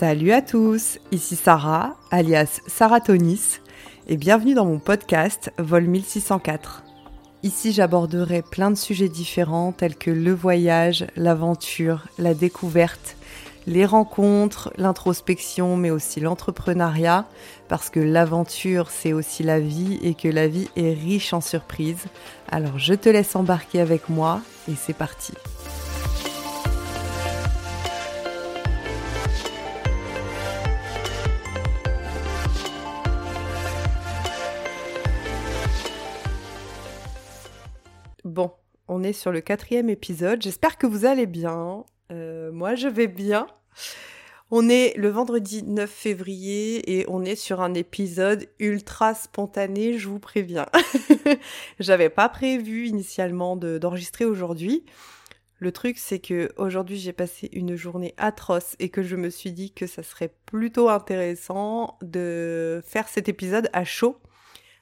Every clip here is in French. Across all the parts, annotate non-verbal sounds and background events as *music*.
Salut à tous, ici Sarah, alias Sarah Tonis, et bienvenue dans mon podcast Vol 1604. Ici j'aborderai plein de sujets différents tels que le voyage, l'aventure, la découverte, les rencontres, l'introspection, mais aussi l'entrepreneuriat, parce que l'aventure, c'est aussi la vie et que la vie est riche en surprises. Alors je te laisse embarquer avec moi et c'est parti. On est sur le quatrième épisode. J'espère que vous allez bien. Euh, moi, je vais bien. On est le vendredi 9 février et on est sur un épisode ultra spontané, je vous préviens. *laughs* J'avais pas prévu initialement d'enregistrer aujourd'hui. Le truc, c'est que aujourd'hui j'ai passé une journée atroce et que je me suis dit que ça serait plutôt intéressant de faire cet épisode à chaud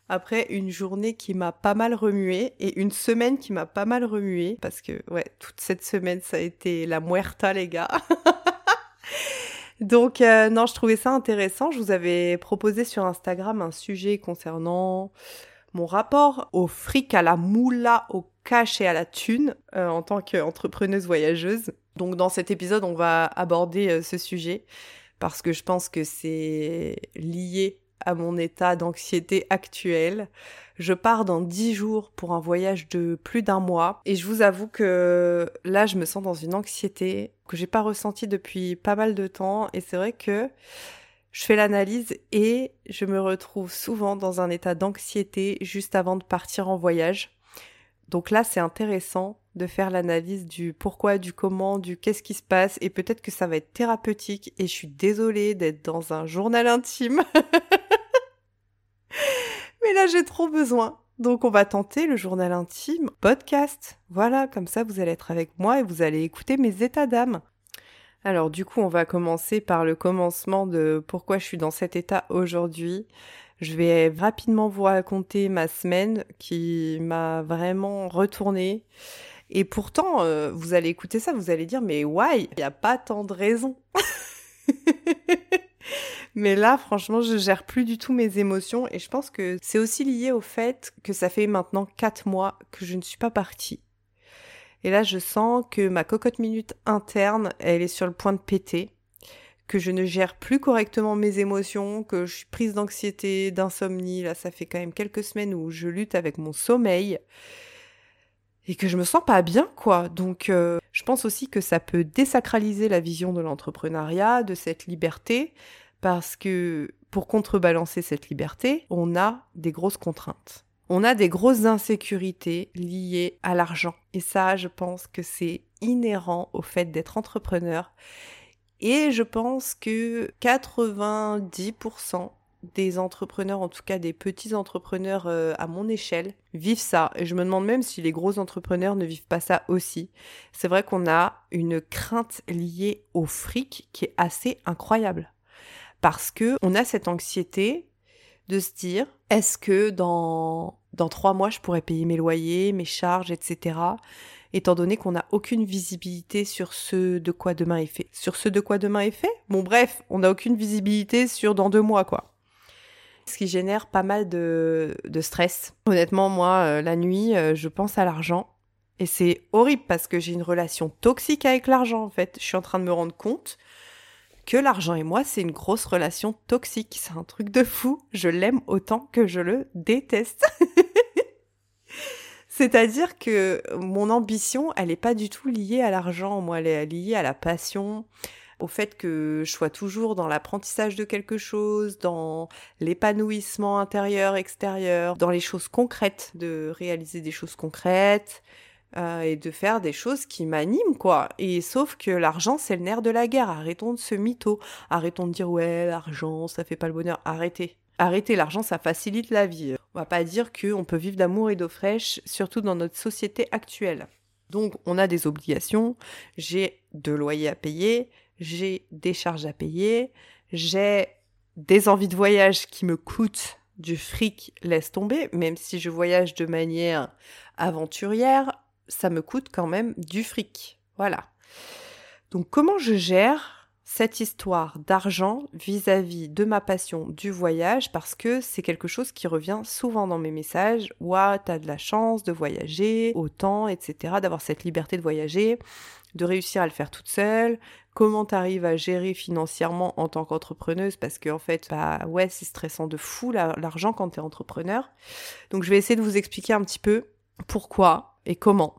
après une journée qui m'a pas mal remué et une semaine qui m'a pas mal remué parce que ouais, toute cette semaine ça a été la muerta les gars. *laughs* Donc euh, non, je trouvais ça intéressant. Je vous avais proposé sur Instagram un sujet concernant mon rapport au fric, à la moula, au cash et à la thune euh, en tant qu'entrepreneuse voyageuse. Donc dans cet épisode, on va aborder euh, ce sujet parce que je pense que c'est lié à mon état d'anxiété actuel. Je pars dans dix jours pour un voyage de plus d'un mois et je vous avoue que là je me sens dans une anxiété que j'ai pas ressentie depuis pas mal de temps et c'est vrai que je fais l'analyse et je me retrouve souvent dans un état d'anxiété juste avant de partir en voyage. Donc là c'est intéressant de faire l'analyse du pourquoi, du comment, du qu'est-ce qui se passe et peut-être que ça va être thérapeutique et je suis désolée d'être dans un journal intime. *laughs* Là, j'ai trop besoin. Donc, on va tenter le journal intime podcast. Voilà, comme ça, vous allez être avec moi et vous allez écouter mes états d'âme. Alors, du coup, on va commencer par le commencement de pourquoi je suis dans cet état aujourd'hui. Je vais rapidement vous raconter ma semaine qui m'a vraiment retournée. Et pourtant, euh, vous allez écouter ça, vous allez dire, mais why? Il n'y a pas tant de raisons. *laughs* Mais là, franchement, je gère plus du tout mes émotions et je pense que c'est aussi lié au fait que ça fait maintenant 4 mois que je ne suis pas partie. Et là, je sens que ma cocotte minute interne, elle est sur le point de péter, que je ne gère plus correctement mes émotions, que je suis prise d'anxiété, d'insomnie. Là, ça fait quand même quelques semaines où je lutte avec mon sommeil et que je me sens pas bien, quoi. Donc, euh, je pense aussi que ça peut désacraliser la vision de l'entrepreneuriat, de cette liberté, parce que pour contrebalancer cette liberté, on a des grosses contraintes. On a des grosses insécurités liées à l'argent. Et ça, je pense que c'est inhérent au fait d'être entrepreneur. Et je pense que 90% des entrepreneurs, en tout cas des petits entrepreneurs euh, à mon échelle, vivent ça. Et je me demande même si les gros entrepreneurs ne vivent pas ça aussi. C'est vrai qu'on a une crainte liée au fric qui est assez incroyable parce que on a cette anxiété de se dire est-ce que dans dans trois mois je pourrais payer mes loyers, mes charges, etc. Étant donné qu'on n'a aucune visibilité sur ce de quoi demain est fait. Sur ce de quoi demain est fait? Bon bref, on n'a aucune visibilité sur dans deux mois quoi. Ce qui génère pas mal de, de stress. Honnêtement, moi, euh, la nuit, euh, je pense à l'argent. Et c'est horrible parce que j'ai une relation toxique avec l'argent en fait. Je suis en train de me rendre compte que l'argent et moi, c'est une grosse relation toxique. C'est un truc de fou. Je l'aime autant que je le déteste. *laughs* C'est-à-dire que mon ambition, elle n'est pas du tout liée à l'argent. Moi, elle est liée à la passion, au fait que je sois toujours dans l'apprentissage de quelque chose, dans l'épanouissement intérieur, extérieur, dans les choses concrètes, de réaliser des choses concrètes, euh, et de faire des choses qui m'animent, quoi. Et sauf que l'argent, c'est le nerf de la guerre. Arrêtons de se mytho. Arrêtons de dire, ouais, l'argent, ça fait pas le bonheur. Arrêtez. Arrêtez, l'argent, ça facilite la vie. On va pas dire qu'on peut vivre d'amour et d'eau fraîche, surtout dans notre société actuelle. Donc, on a des obligations. J'ai de loyers à payer. J'ai des charges à payer. J'ai des envies de voyage qui me coûtent du fric, laisse tomber, même si je voyage de manière aventurière, ça me coûte quand même du fric. Voilà. Donc comment je gère cette histoire d'argent vis-à-vis de ma passion du voyage? Parce que c'est quelque chose qui revient souvent dans mes messages. Ouah, t'as de la chance de voyager autant, etc., d'avoir cette liberté de voyager, de réussir à le faire toute seule. Comment t'arrives à gérer financièrement en tant qu'entrepreneuse? Parce qu'en en fait, bah ouais, c'est stressant de fou l'argent quand t'es entrepreneur. Donc je vais essayer de vous expliquer un petit peu pourquoi et comment.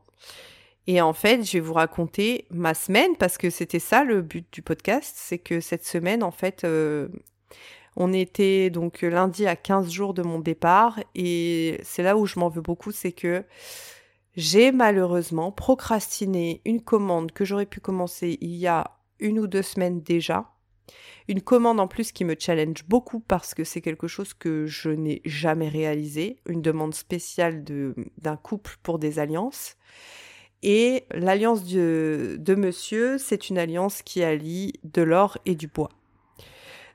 Et en fait, je vais vous raconter ma semaine parce que c'était ça le but du podcast, c'est que cette semaine, en fait, euh, on était donc lundi à 15 jours de mon départ et c'est là où je m'en veux beaucoup, c'est que j'ai malheureusement procrastiné une commande que j'aurais pu commencer il y a une ou deux semaines déjà. Une commande en plus qui me challenge beaucoup parce que c'est quelque chose que je n'ai jamais réalisé, une demande spéciale d'un couple pour des alliances. Et l'alliance de, de monsieur, c'est une alliance qui allie de l'or et du bois.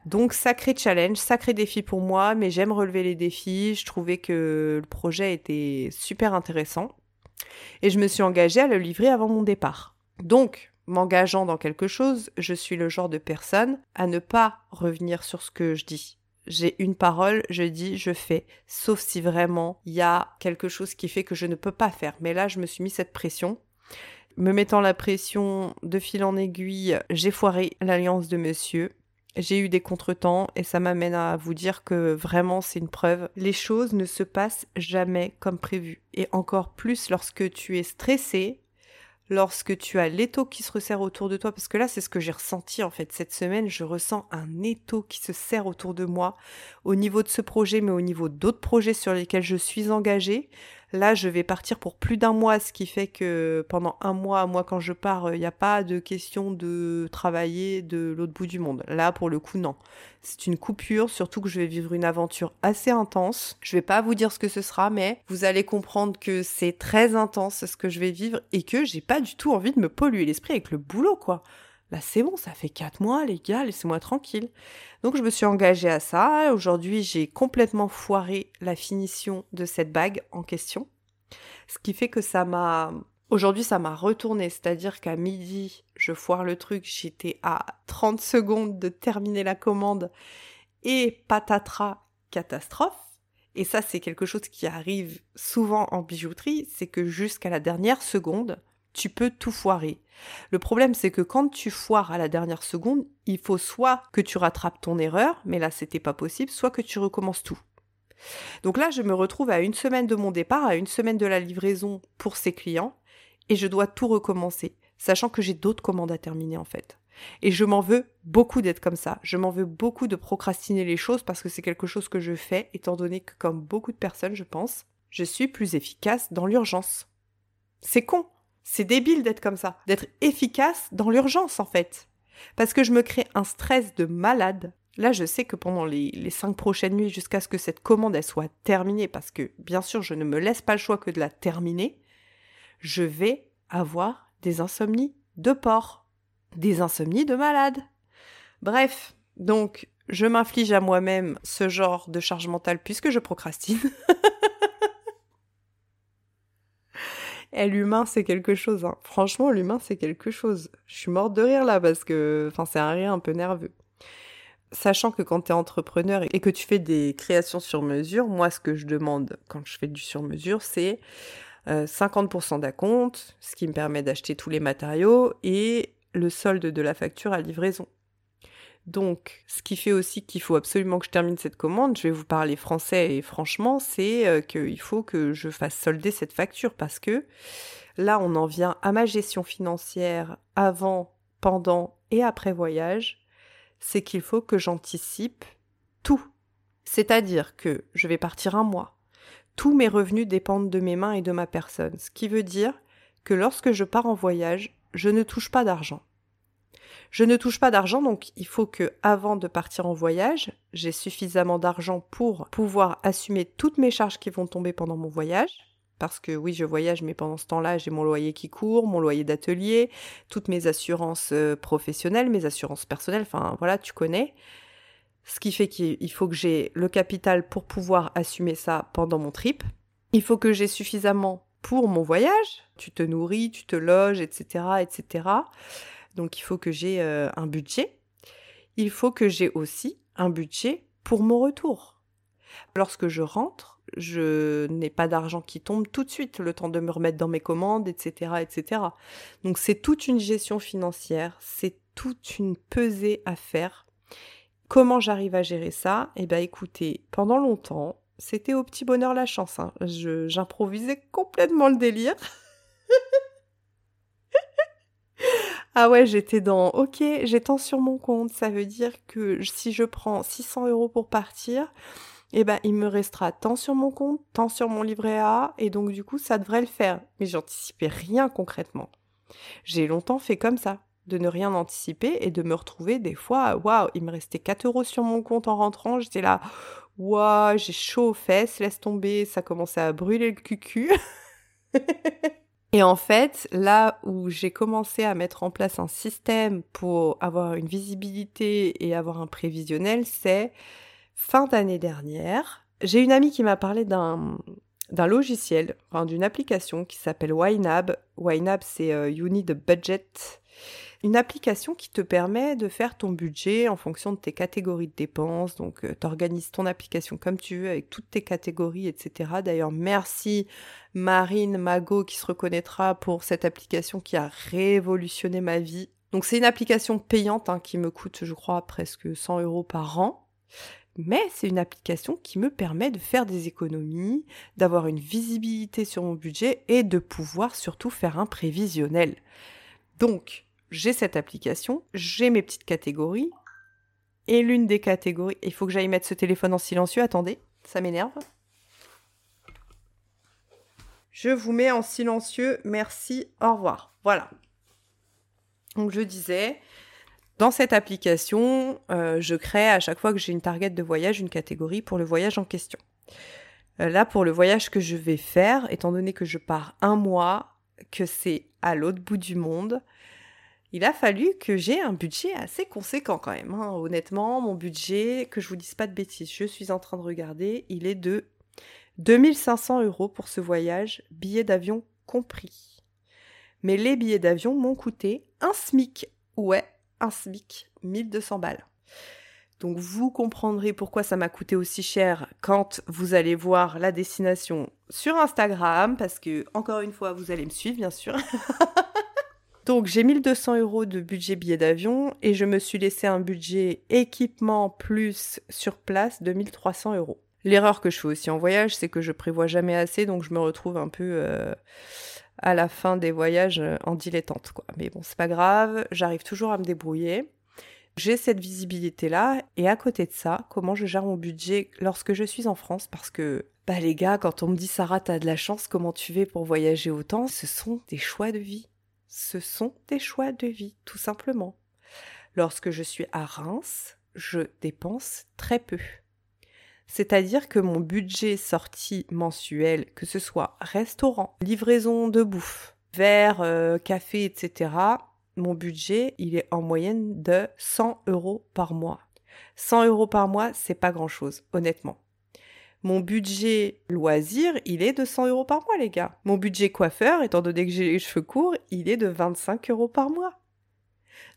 Donc sacré challenge, sacré défi pour moi, mais j'aime relever les défis. Je trouvais que le projet était super intéressant. Et je me suis engagée à le livrer avant mon départ. Donc, m'engageant dans quelque chose, je suis le genre de personne à ne pas revenir sur ce que je dis j'ai une parole, je dis, je fais. Sauf si vraiment il y a quelque chose qui fait que je ne peux pas faire. Mais là, je me suis mis cette pression. Me mettant la pression de fil en aiguille, j'ai foiré l'alliance de monsieur. J'ai eu des contretemps et ça m'amène à vous dire que vraiment c'est une preuve. Les choses ne se passent jamais comme prévu. Et encore plus lorsque tu es stressé, lorsque tu as l'étau qui se resserre autour de toi, parce que là c'est ce que j'ai ressenti en fait cette semaine, je ressens un étau qui se serre autour de moi au niveau de ce projet, mais au niveau d'autres projets sur lesquels je suis engagée. Là, je vais partir pour plus d'un mois, ce qui fait que pendant un mois, moi quand je pars, il n'y a pas de question de travailler de l'autre bout du monde. Là, pour le coup, non. C'est une coupure, surtout que je vais vivre une aventure assez intense. Je vais pas vous dire ce que ce sera, mais vous allez comprendre que c'est très intense ce que je vais vivre et que j'ai pas du tout envie de me polluer l'esprit avec le boulot, quoi. Là, c'est bon, ça fait quatre mois, les gars, laissez-moi tranquille. Donc, je me suis engagée à ça. Aujourd'hui, j'ai complètement foiré la finition de cette bague en question. Ce qui fait que ça m'a. Aujourd'hui, ça m'a retourné. C'est-à-dire qu'à midi, je foire le truc. J'étais à 30 secondes de terminer la commande. Et patatras, catastrophe. Et ça, c'est quelque chose qui arrive souvent en bijouterie. C'est que jusqu'à la dernière seconde, tu peux tout foirer. Le problème, c'est que quand tu foires à la dernière seconde, il faut soit que tu rattrapes ton erreur, mais là c'était pas possible, soit que tu recommences tout. Donc là, je me retrouve à une semaine de mon départ, à une semaine de la livraison pour ces clients, et je dois tout recommencer, sachant que j'ai d'autres commandes à terminer en fait. Et je m'en veux beaucoup d'être comme ça. Je m'en veux beaucoup de procrastiner les choses parce que c'est quelque chose que je fais, étant donné que, comme beaucoup de personnes, je pense, je suis plus efficace dans l'urgence. C'est con, c'est débile d'être comme ça, d'être efficace dans l'urgence en fait. Parce que je me crée un stress de malade. Là, je sais que pendant les, cinq prochaines nuits, jusqu'à ce que cette commande soit terminée, parce que bien sûr, je ne me laisse pas le choix que de la terminer, je vais avoir des insomnies de porc, des insomnies de malade. Bref, donc je m'inflige à moi-même ce genre de charge mentale puisque je procrastine. *laughs* Eh, l'humain, c'est quelque chose. Hein. Franchement, l'humain, c'est quelque chose. Je suis morte de rire là parce que, enfin, c'est un rire un peu nerveux. Sachant que quand tu es entrepreneur et que tu fais des créations sur mesure, moi, ce que je demande quand je fais du sur mesure, c'est 50% euh, d'acompte, ce qui me permet d'acheter tous les matériaux et le solde de la facture à livraison. Donc, ce qui fait aussi qu'il faut absolument que je termine cette commande, je vais vous parler français et franchement, c'est euh, qu'il faut que je fasse solder cette facture parce que là, on en vient à ma gestion financière avant, pendant et après voyage. C'est qu'il faut que j'anticipe tout. C'est-à-dire que je vais partir un mois. Tous mes revenus dépendent de mes mains et de ma personne. Ce qui veut dire que lorsque je pars en voyage, je ne touche pas d'argent. Je ne touche pas d'argent, donc il faut que, avant de partir en voyage, j'ai suffisamment d'argent pour pouvoir assumer toutes mes charges qui vont tomber pendant mon voyage. Parce que oui, je voyage, mais pendant ce temps-là, j'ai mon loyer qui court, mon loyer d'atelier, toutes mes assurances euh, professionnelles, mes assurances personnelles, enfin voilà, tu connais. Ce qui fait qu'il faut que j'ai le capital pour pouvoir assumer ça pendant mon trip. Il faut que j'ai suffisamment pour mon voyage. Tu te nourris, tu te loges, etc., etc. Donc il faut que j'ai euh, un budget il faut que j'ai aussi un budget pour mon retour. Lorsque je rentre, je n'ai pas d'argent qui tombe tout de suite, le temps de me remettre dans mes commandes, etc., etc. Donc c'est toute une gestion financière, c'est toute une pesée à faire. Comment j'arrive à gérer ça? Eh bien écoutez, pendant longtemps, c'était au petit bonheur la chance. Hein. J'improvisais complètement le délire. Ah ouais, j'étais dans OK, j'ai tant sur mon compte. Ça veut dire que si je prends 600 euros pour partir, eh ben, il me restera tant sur mon compte, tant sur mon livret A, et donc du coup, ça devrait le faire. Mais j'anticipais rien concrètement. J'ai longtemps fait comme ça, de ne rien anticiper et de me retrouver des fois, waouh, il me restait 4 euros sur mon compte en rentrant, j'étais là, waouh, j'ai chaud aux fesses, laisse tomber, ça commençait à brûler le cucu. *laughs* Et en fait, là où j'ai commencé à mettre en place un système pour avoir une visibilité et avoir un prévisionnel, c'est fin d'année dernière. J'ai une amie qui m'a parlé d'un d'un logiciel, enfin, d'une application qui s'appelle YNAB. YNAB, c'est euh, You Need a Budget une application qui te permet de faire ton budget en fonction de tes catégories de dépenses. Donc, euh, tu organises ton application comme tu veux avec toutes tes catégories, etc. D'ailleurs, merci Marine Mago qui se reconnaîtra pour cette application qui a révolutionné ma vie. Donc, c'est une application payante hein, qui me coûte, je crois, presque 100 euros par an. Mais c'est une application qui me permet de faire des économies, d'avoir une visibilité sur mon budget et de pouvoir surtout faire un prévisionnel. Donc, j'ai cette application, j'ai mes petites catégories, et l'une des catégories, il faut que j'aille mettre ce téléphone en silencieux, attendez, ça m'énerve. Je vous mets en silencieux, merci, au revoir. Voilà. Donc je disais, dans cette application, euh, je crée à chaque fois que j'ai une target de voyage, une catégorie pour le voyage en question. Euh, là, pour le voyage que je vais faire, étant donné que je pars un mois, que c'est à l'autre bout du monde, il a fallu que j'ai un budget assez conséquent quand même. Hein. Honnêtement, mon budget, que je vous dise pas de bêtises, je suis en train de regarder, il est de 2500 euros pour ce voyage, billets d'avion compris. Mais les billets d'avion m'ont coûté un SMIC. Ouais, un SMIC, 1200 balles. Donc vous comprendrez pourquoi ça m'a coûté aussi cher quand vous allez voir la destination sur Instagram, parce que encore une fois, vous allez me suivre bien sûr. *laughs* Donc j'ai 1200 euros de budget billet d'avion et je me suis laissé un budget équipement plus sur place de 1300 euros. L'erreur que je fais aussi en voyage, c'est que je prévois jamais assez, donc je me retrouve un peu euh, à la fin des voyages euh, en dilettante. Mais bon, c'est pas grave, j'arrive toujours à me débrouiller. J'ai cette visibilité-là, et à côté de ça, comment je gère mon budget lorsque je suis en France, parce que, bah les gars, quand on me dit Sarah, t'as de la chance, comment tu fais pour voyager autant, ce sont des choix de vie ce sont des choix de vie, tout simplement. Lorsque je suis à Reims, je dépense très peu. C'est-à-dire que mon budget sorti mensuel, que ce soit restaurant, livraison de bouffe, verre, euh, café, etc., mon budget, il est en moyenne de 100 euros par mois. 100 euros par mois, c'est pas grand-chose, honnêtement. Mon budget loisir, il est de 100 euros par mois, les gars. Mon budget coiffeur, étant donné que j'ai les cheveux courts, il est de 25 euros par mois.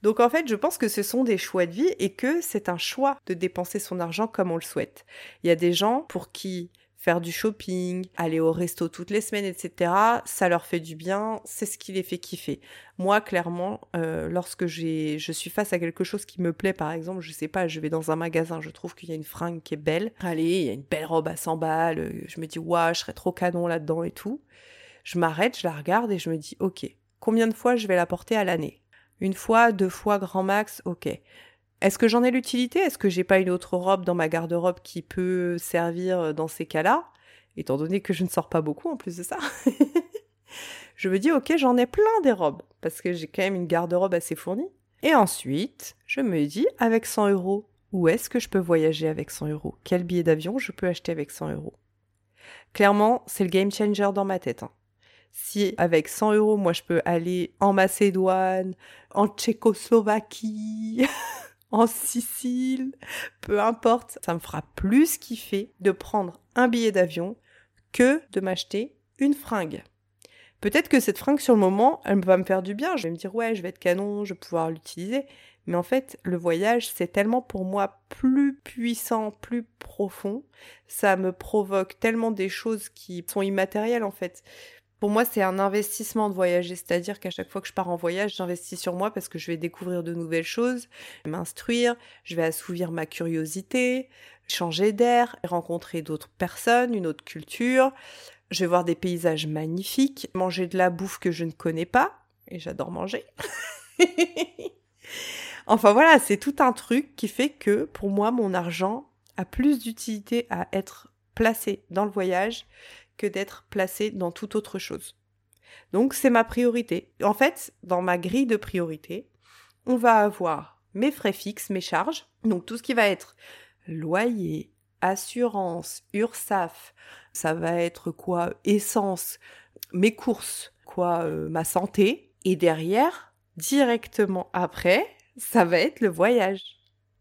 Donc en fait, je pense que ce sont des choix de vie et que c'est un choix de dépenser son argent comme on le souhaite. Il y a des gens pour qui faire du shopping, aller au resto toutes les semaines, etc. Ça leur fait du bien, c'est ce qui les fait kiffer. Moi, clairement, euh, lorsque je suis face à quelque chose qui me plaît, par exemple, je sais pas, je vais dans un magasin, je trouve qu'il y a une fringue qui est belle. Allez, il y a une belle robe à 100 balles, euh, je me dis, waouh, je serais trop canon là-dedans et tout. Je m'arrête, je la regarde et je me dis, ok, combien de fois je vais la porter à l'année? Une fois, deux fois, grand max, ok. Est-ce que j'en ai l'utilité? Est-ce que j'ai pas une autre robe dans ma garde-robe qui peut servir dans ces cas-là? Étant donné que je ne sors pas beaucoup en plus de ça. *laughs* je me dis, ok, j'en ai plein des robes, parce que j'ai quand même une garde-robe assez fournie. Et ensuite, je me dis, avec 100 euros, où est-ce que je peux voyager avec 100 euros? Quel billet d'avion je peux acheter avec 100 euros? Clairement, c'est le game changer dans ma tête. Hein. Si avec 100 euros, moi, je peux aller en Macédoine, en Tchécoslovaquie, *laughs* en Sicile, peu importe, ça me fera plus kiffer de prendre un billet d'avion que de m'acheter une fringue. Peut-être que cette fringue sur le moment, elle va me faire du bien. Je vais me dire ouais, je vais être canon, je vais pouvoir l'utiliser. Mais en fait, le voyage, c'est tellement pour moi plus puissant, plus profond. Ça me provoque tellement des choses qui sont immatérielles en fait. Pour moi, c'est un investissement de voyager, c'est-à-dire qu'à chaque fois que je pars en voyage, j'investis sur moi parce que je vais découvrir de nouvelles choses, m'instruire, je vais assouvir ma curiosité, changer d'air, rencontrer d'autres personnes, une autre culture. Je vais voir des paysages magnifiques, manger de la bouffe que je ne connais pas, et j'adore manger. *laughs* enfin voilà, c'est tout un truc qui fait que pour moi, mon argent a plus d'utilité à être placé dans le voyage que d'être placé dans toute autre chose. Donc c'est ma priorité. En fait, dans ma grille de priorité, on va avoir mes frais fixes, mes charges, donc tout ce qui va être loyer, assurance, URSAF, ça va être quoi Essence, mes courses, quoi euh, ma santé et derrière, directement après, ça va être le voyage.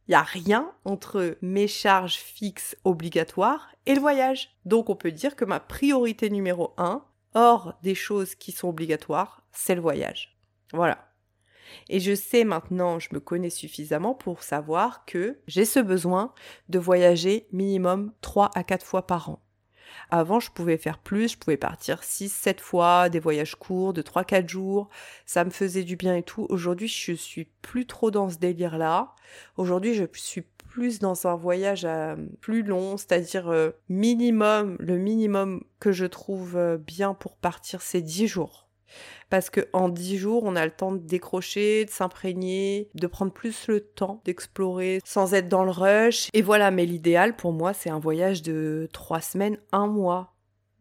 Il n'y a rien entre mes charges fixes obligatoires et le voyage. Donc on peut dire que ma priorité numéro un, hors des choses qui sont obligatoires, c'est le voyage. Voilà. Et je sais maintenant, je me connais suffisamment pour savoir que j'ai ce besoin de voyager minimum 3 à 4 fois par an. Avant, je pouvais faire plus, je pouvais partir 6, 7 fois, des voyages courts de 3, 4 jours. Ça me faisait du bien et tout. Aujourd'hui, je suis plus trop dans ce délire-là. Aujourd'hui, je suis plus dans un voyage euh, plus long, c'est-à-dire euh, minimum, le minimum que je trouve euh, bien pour partir, c'est 10 jours parce que en dix jours, on a le temps de décrocher, de s'imprégner, de prendre plus le temps d'explorer sans être dans le rush. Et voilà, mais l'idéal pour moi, c'est un voyage de trois semaines, un mois.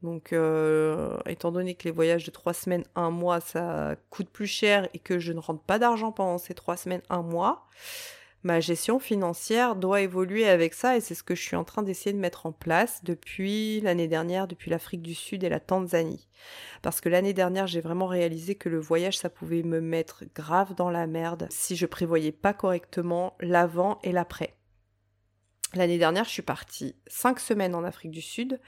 Donc, euh, étant donné que les voyages de trois semaines, un mois, ça coûte plus cher et que je ne rentre pas d'argent pendant ces trois semaines, un mois, ma gestion financière doit évoluer avec ça et c'est ce que je suis en train d'essayer de mettre en place depuis l'année dernière, depuis l'Afrique du Sud et la Tanzanie. Parce que l'année dernière, j'ai vraiment réalisé que le voyage, ça pouvait me mettre grave dans la merde si je prévoyais pas correctement l'avant et l'après. L'année dernière, je suis partie cinq semaines en Afrique du Sud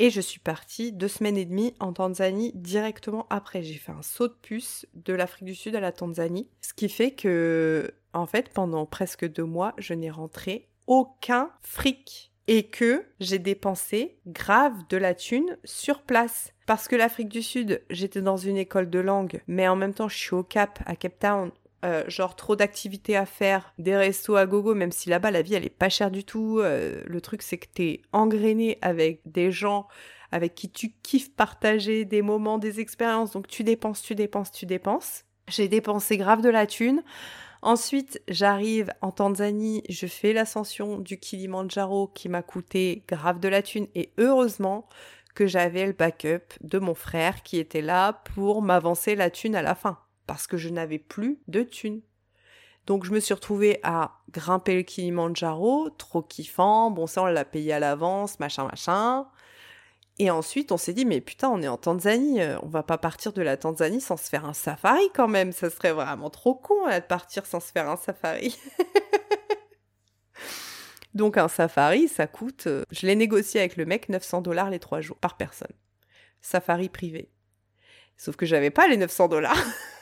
et je suis partie deux semaines et demie en Tanzanie directement après. J'ai fait un saut de puce de l'Afrique du Sud à la Tanzanie, ce qui fait que en fait, pendant presque deux mois, je n'ai rentré aucun fric et que j'ai dépensé grave de la thune sur place. Parce que l'Afrique du Sud, j'étais dans une école de langue, mais en même temps, je suis au Cap, à Cape Town. Euh, genre trop d'activités à faire, des restos à gogo, même si là-bas la vie elle est pas chère du tout. Euh, le truc c'est que t'es engrainé avec des gens avec qui tu kiffes partager des moments, des expériences, donc tu dépenses, tu dépenses, tu dépenses. J'ai dépensé grave de la thune. Ensuite, j'arrive en Tanzanie, je fais l'ascension du Kilimandjaro qui m'a coûté grave de la thune et heureusement que j'avais le backup de mon frère qui était là pour m'avancer la thune à la fin parce que je n'avais plus de thune. Donc je me suis retrouvée à grimper le Kilimandjaro, trop kiffant, bon ça on l'a payé à l'avance, machin machin. Et ensuite, on s'est dit, mais putain, on est en Tanzanie, euh, on va pas partir de la Tanzanie sans se faire un safari quand même. Ça serait vraiment trop con de partir sans se faire un safari. *laughs* Donc un safari, ça coûte, euh, je l'ai négocié avec le mec, 900 dollars les trois jours par personne. Safari privé. Sauf que j'avais pas les 900 dollars. *laughs*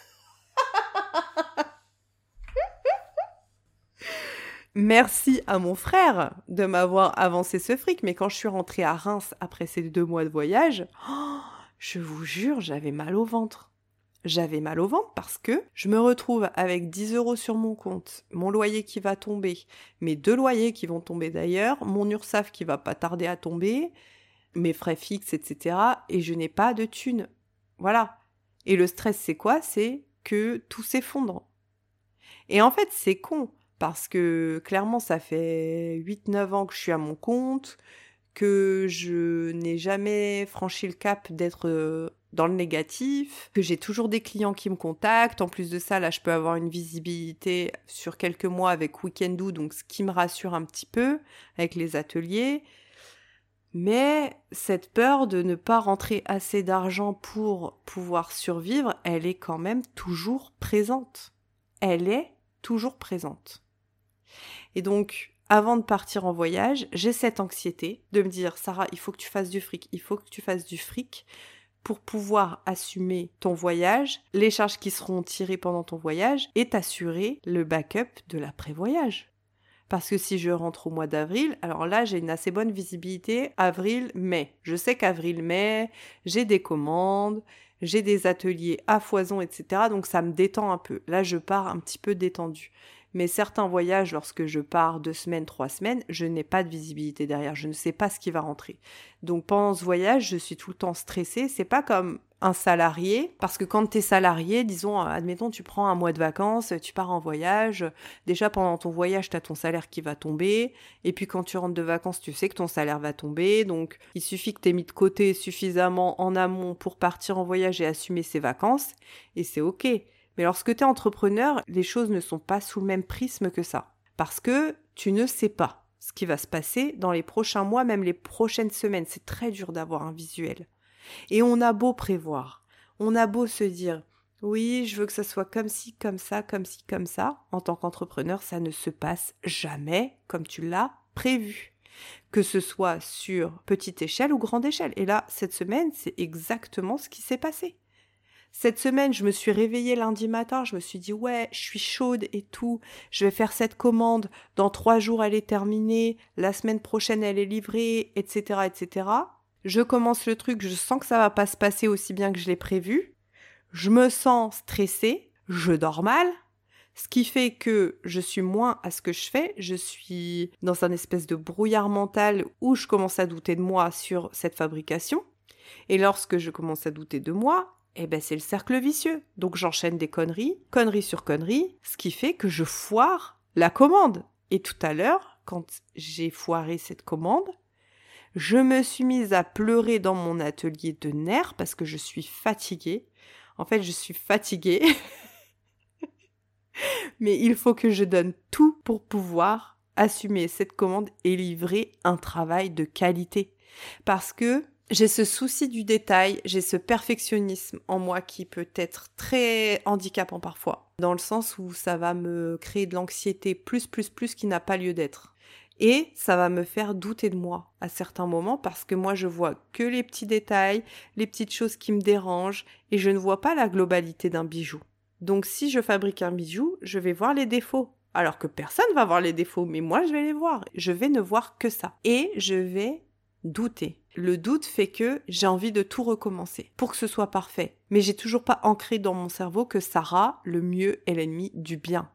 Merci à mon frère de m'avoir avancé ce fric, mais quand je suis rentrée à Reims après ces deux mois de voyage, *gasps* je vous jure, j'avais mal au ventre. J'avais mal au ventre parce que je me retrouve avec 10 euros sur mon compte, mon loyer qui va tomber, mes deux loyers qui vont tomber d'ailleurs, mon URSAF qui va pas tarder à tomber, mes frais fixes, etc. Et je n'ai pas de thunes. Voilà. Et le stress, c'est quoi? C'est que tout s'effondre. Et en fait, c'est con parce que clairement ça fait 8-9 ans que je suis à mon compte, que je n'ai jamais franchi le cap d'être euh, dans le négatif, que j'ai toujours des clients qui me contactent. En plus de ça, là, je peux avoir une visibilité sur quelques mois avec Weekendoo, donc ce qui me rassure un petit peu avec les ateliers. Mais cette peur de ne pas rentrer assez d'argent pour pouvoir survivre, elle est quand même toujours présente. Elle est toujours présente. Et donc, avant de partir en voyage, j'ai cette anxiété de me dire, Sarah, il faut que tu fasses du fric, il faut que tu fasses du fric pour pouvoir assumer ton voyage, les charges qui seront tirées pendant ton voyage et t'assurer le backup de l'après-voyage. Parce que si je rentre au mois d'avril, alors là, j'ai une assez bonne visibilité avril-mai. Je sais qu'avril-mai, j'ai des commandes, j'ai des ateliers à foison, etc. Donc ça me détend un peu. Là, je pars un petit peu détendu. Mais certains voyages, lorsque je pars deux semaines, trois semaines, je n'ai pas de visibilité derrière. Je ne sais pas ce qui va rentrer. Donc pendant ce voyage, je suis tout le temps stressée. C'est pas comme un salarié, parce que quand tu es salarié, disons, admettons, tu prends un mois de vacances, tu pars en voyage, déjà pendant ton voyage, tu as ton salaire qui va tomber, et puis quand tu rentres de vacances, tu sais que ton salaire va tomber, donc il suffit que tu aies mis de côté suffisamment en amont pour partir en voyage et assumer ses vacances, et c'est ok. Mais lorsque tu es entrepreneur, les choses ne sont pas sous le même prisme que ça, parce que tu ne sais pas ce qui va se passer dans les prochains mois, même les prochaines semaines. C'est très dur d'avoir un visuel. Et on a beau prévoir, on a beau se dire oui, je veux que ça soit comme ci, comme ça, comme ci, comme ça. En tant qu'entrepreneur, ça ne se passe jamais comme tu l'as prévu. Que ce soit sur petite échelle ou grande échelle. Et là, cette semaine, c'est exactement ce qui s'est passé. Cette semaine, je me suis réveillée lundi matin, je me suis dit ouais, je suis chaude et tout, je vais faire cette commande, dans trois jours elle est terminée, la semaine prochaine elle est livrée, etc., etc je commence le truc, je sens que ça va pas se passer aussi bien que je l'ai prévu, je me sens stressée, je dors mal, ce qui fait que je suis moins à ce que je fais, je suis dans un espèce de brouillard mental où je commence à douter de moi sur cette fabrication. Et lorsque je commence à douter de moi, eh ben c'est le cercle vicieux. Donc j'enchaîne des conneries, conneries sur conneries, ce qui fait que je foire la commande. Et tout à l'heure, quand j'ai foiré cette commande, je me suis mise à pleurer dans mon atelier de nerfs parce que je suis fatiguée. En fait, je suis fatiguée. *laughs* Mais il faut que je donne tout pour pouvoir assumer cette commande et livrer un travail de qualité. Parce que j'ai ce souci du détail, j'ai ce perfectionnisme en moi qui peut être très handicapant parfois, dans le sens où ça va me créer de l'anxiété plus plus plus qui n'a pas lieu d'être. Et ça va me faire douter de moi à certains moments parce que moi je vois que les petits détails, les petites choses qui me dérangent et je ne vois pas la globalité d'un bijou. Donc si je fabrique un bijou, je vais voir les défauts. Alors que personne va voir les défauts, mais moi je vais les voir. Je vais ne voir que ça. Et je vais douter. Le doute fait que j'ai envie de tout recommencer pour que ce soit parfait. Mais j'ai toujours pas ancré dans mon cerveau que Sarah, le mieux est l'ennemi du bien.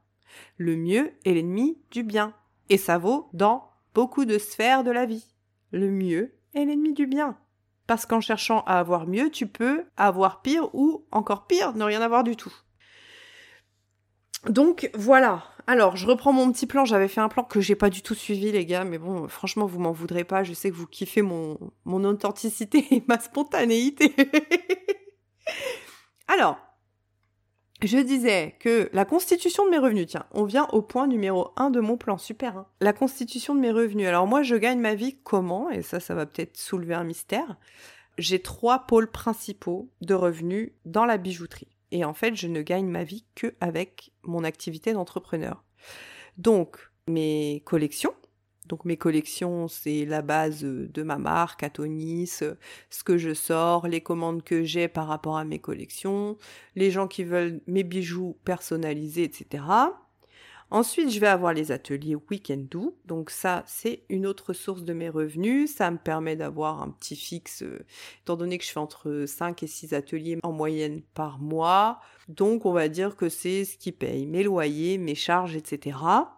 Le mieux est l'ennemi du bien. Et ça vaut dans beaucoup de sphères de la vie. Le mieux est l'ennemi du bien. Parce qu'en cherchant à avoir mieux, tu peux avoir pire ou encore pire, ne rien avoir du tout. Donc voilà. Alors, je reprends mon petit plan. J'avais fait un plan que j'ai pas du tout suivi, les gars. Mais bon, franchement, vous m'en voudrez pas. Je sais que vous kiffez mon, mon authenticité *laughs* et ma spontanéité. *laughs* Alors, je disais que la constitution de mes revenus, tiens, on vient au point numéro 1 de mon plan, super. Hein. la constitution de mes revenus. Alors moi, je gagne ma vie comment? Et ça, ça va peut-être soulever un mystère. J'ai trois pôles principaux de revenus dans la bijouterie. Et en fait, je ne gagne ma vie que avec mon activité d'entrepreneur. Donc, mes collections, donc mes collections, c'est la base de ma marque, Atonis, ce que je sors, les commandes que j'ai par rapport à mes collections, les gens qui veulent mes bijoux personnalisés, etc. Ensuite, je vais avoir les ateliers Weekend Do. Donc ça, c'est une autre source de mes revenus. Ça me permet d'avoir un petit fixe, étant donné que je fais entre 5 et 6 ateliers en moyenne par mois. Donc on va dire que c'est ce qui paye mes loyers, mes charges, etc.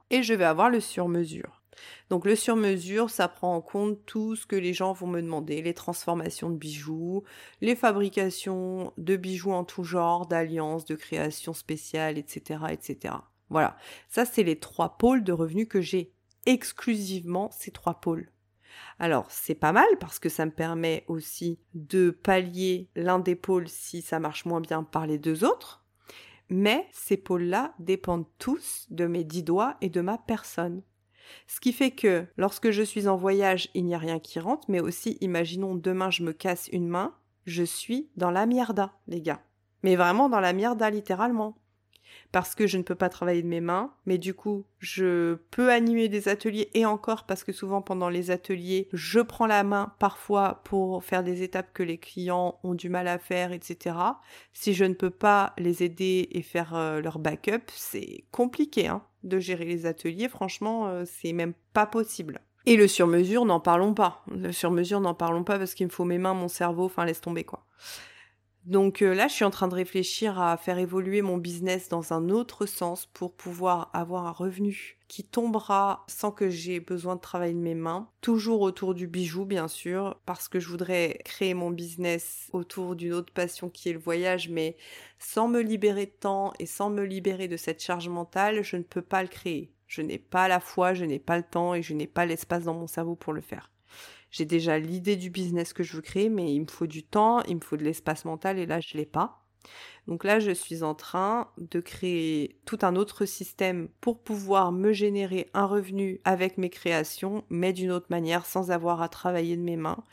Et je vais avoir le sur-mesure. Donc le sur-mesure, ça prend en compte tout ce que les gens vont me demander, les transformations de bijoux, les fabrications de bijoux en tout genre, d'alliances, de créations spéciales, etc., etc. Voilà, ça c'est les trois pôles de revenus que j'ai exclusivement ces trois pôles. Alors, c'est pas mal parce que ça me permet aussi de pallier l'un des pôles si ça marche moins bien par les deux autres. Mais ces pôles-là dépendent tous de mes dix doigts et de ma personne. Ce qui fait que lorsque je suis en voyage, il n'y a rien qui rentre, mais aussi, imaginons demain je me casse une main, je suis dans la mierda, les gars. Mais vraiment dans la mierda, littéralement. Parce que je ne peux pas travailler de mes mains, mais du coup, je peux animer des ateliers et encore parce que souvent pendant les ateliers, je prends la main parfois pour faire des étapes que les clients ont du mal à faire, etc. Si je ne peux pas les aider et faire euh, leur backup, c'est compliqué hein, de gérer les ateliers. Franchement, euh, c'est même pas possible. Et le sur-mesure, n'en parlons pas. Le sur-mesure, n'en parlons pas parce qu'il me faut mes mains, mon cerveau, enfin laisse tomber quoi. Donc euh, là, je suis en train de réfléchir à faire évoluer mon business dans un autre sens pour pouvoir avoir un revenu qui tombera sans que j'ai besoin de travailler de mes mains. Toujours autour du bijou, bien sûr, parce que je voudrais créer mon business autour d'une autre passion qui est le voyage, mais sans me libérer de temps et sans me libérer de cette charge mentale, je ne peux pas le créer. Je n'ai pas la foi, je n'ai pas le temps et je n'ai pas l'espace dans mon cerveau pour le faire. J'ai déjà l'idée du business que je veux créer, mais il me faut du temps, il me faut de l'espace mental et là, je l'ai pas. Donc là, je suis en train de créer tout un autre système pour pouvoir me générer un revenu avec mes créations, mais d'une autre manière, sans avoir à travailler de mes mains.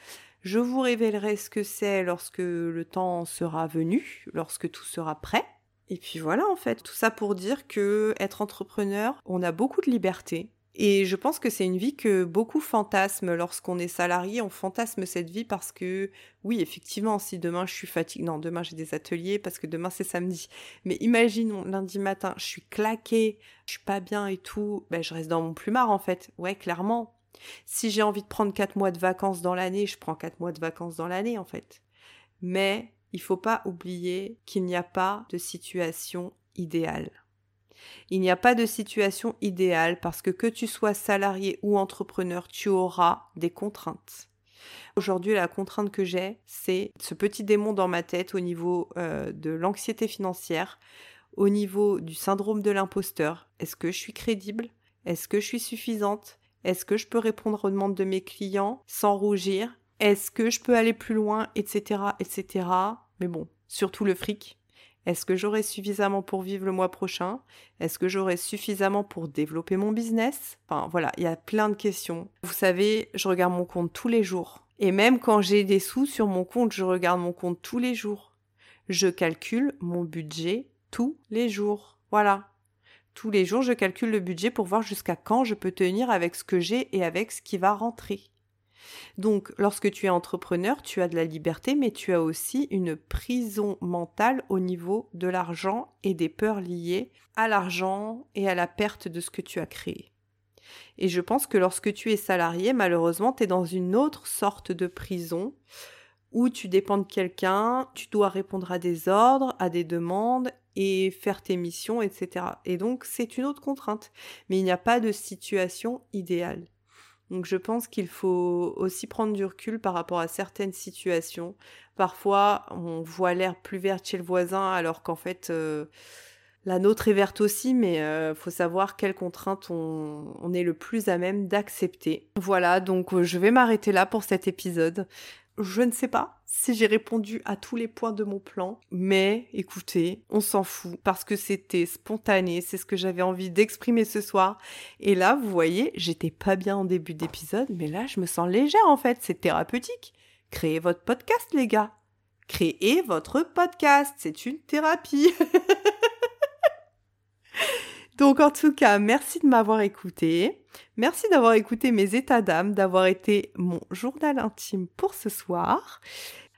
Je vous révélerai ce que c'est lorsque le temps sera venu, lorsque tout sera prêt. Et puis voilà, en fait, tout ça pour dire que être entrepreneur, on a beaucoup de liberté. Et je pense que c'est une vie que beaucoup fantasment lorsqu'on est salarié. On fantasme cette vie parce que, oui, effectivement, si demain je suis fatiguée, non, demain j'ai des ateliers parce que demain c'est samedi. Mais imagine, lundi matin, je suis claquée, je suis pas bien et tout, ben je reste dans mon plumard en fait. Ouais, clairement. Si j'ai envie de prendre quatre mois de vacances dans l'année, je prends quatre mois de vacances dans l'année en fait. Mais il faut pas oublier qu'il n'y a pas de situation idéale. Il n'y a pas de situation idéale parce que que tu sois salarié ou entrepreneur, tu auras des contraintes. Aujourd'hui, la contrainte que j'ai, c'est ce petit démon dans ma tête au niveau euh, de l'anxiété financière, au niveau du syndrome de l'imposteur. Est-ce que je suis crédible? Est-ce que je suis suffisante? Est-ce que je peux répondre aux demandes de mes clients sans rougir? Est-ce que je peux aller plus loin? Etc. etc. Mais bon, surtout le fric. Est-ce que j'aurai suffisamment pour vivre le mois prochain? Est-ce que j'aurai suffisamment pour développer mon business? Enfin voilà, il y a plein de questions. Vous savez, je regarde mon compte tous les jours. Et même quand j'ai des sous sur mon compte, je regarde mon compte tous les jours. Je calcule mon budget tous les jours. Voilà. Tous les jours, je calcule le budget pour voir jusqu'à quand je peux tenir avec ce que j'ai et avec ce qui va rentrer. Donc, lorsque tu es entrepreneur, tu as de la liberté, mais tu as aussi une prison mentale au niveau de l'argent et des peurs liées à l'argent et à la perte de ce que tu as créé. Et je pense que lorsque tu es salarié, malheureusement, tu es dans une autre sorte de prison où tu dépends de quelqu'un, tu dois répondre à des ordres, à des demandes et faire tes missions, etc. Et donc, c'est une autre contrainte. Mais il n'y a pas de situation idéale. Donc je pense qu'il faut aussi prendre du recul par rapport à certaines situations. Parfois, on voit l'herbe plus verte chez le voisin alors qu'en fait, euh, la nôtre est verte aussi, mais euh, faut savoir quelles contraintes on, on, est le plus à même d'accepter. Voilà, donc euh, je vais m'arrêter là pour cet épisode. Je ne sais pas si j'ai répondu à tous les points de mon plan, mais écoutez, on s'en fout parce que c'était spontané, c'est ce que j'avais envie d'exprimer ce soir. Et là, vous voyez, j'étais pas bien en début d'épisode, mais là, je me sens légère en fait, c'est thérapeutique. Créez votre podcast, les gars. Créez votre podcast, c'est une thérapie. *laughs* Donc en tout cas, merci de m'avoir écouté. Merci d'avoir écouté mes états d'âme, d'avoir été mon journal intime pour ce soir.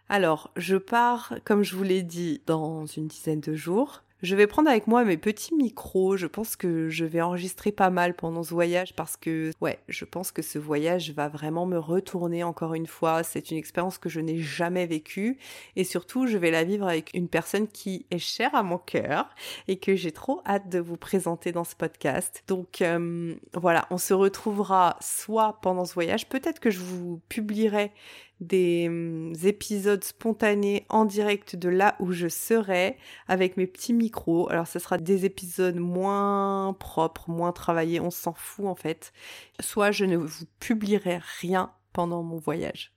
Alors, je pars, comme je vous l'ai dit, dans une dizaine de jours. Je vais prendre avec moi mes petits micros. Je pense que je vais enregistrer pas mal pendant ce voyage parce que, ouais, je pense que ce voyage va vraiment me retourner encore une fois. C'est une expérience que je n'ai jamais vécue et surtout, je vais la vivre avec une personne qui est chère à mon cœur et que j'ai trop hâte de vous présenter dans ce podcast. Donc, euh, voilà, on se retrouvera soit pendant ce voyage, peut-être que je vous publierai des hum, épisodes spontanés en direct de là où je serai avec mes petits micros. Alors ce sera des épisodes moins propres, moins travaillés, on s'en fout en fait. Soit je ne vous publierai rien pendant mon voyage.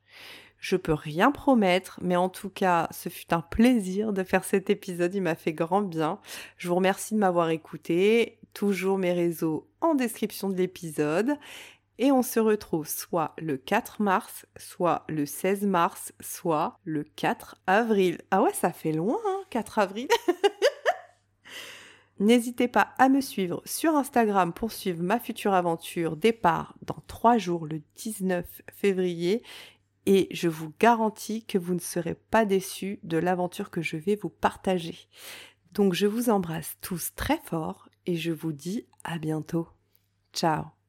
Je peux rien promettre, mais en tout cas, ce fut un plaisir de faire cet épisode, il m'a fait grand bien. Je vous remercie de m'avoir écouté. Toujours mes réseaux en description de l'épisode. Et on se retrouve soit le 4 mars, soit le 16 mars, soit le 4 avril. Ah ouais, ça fait loin, hein, 4 avril. *laughs* N'hésitez pas à me suivre sur Instagram pour suivre ma future aventure départ dans trois jours le 19 février et je vous garantis que vous ne serez pas déçus de l'aventure que je vais vous partager. Donc je vous embrasse tous très fort et je vous dis à bientôt. Ciao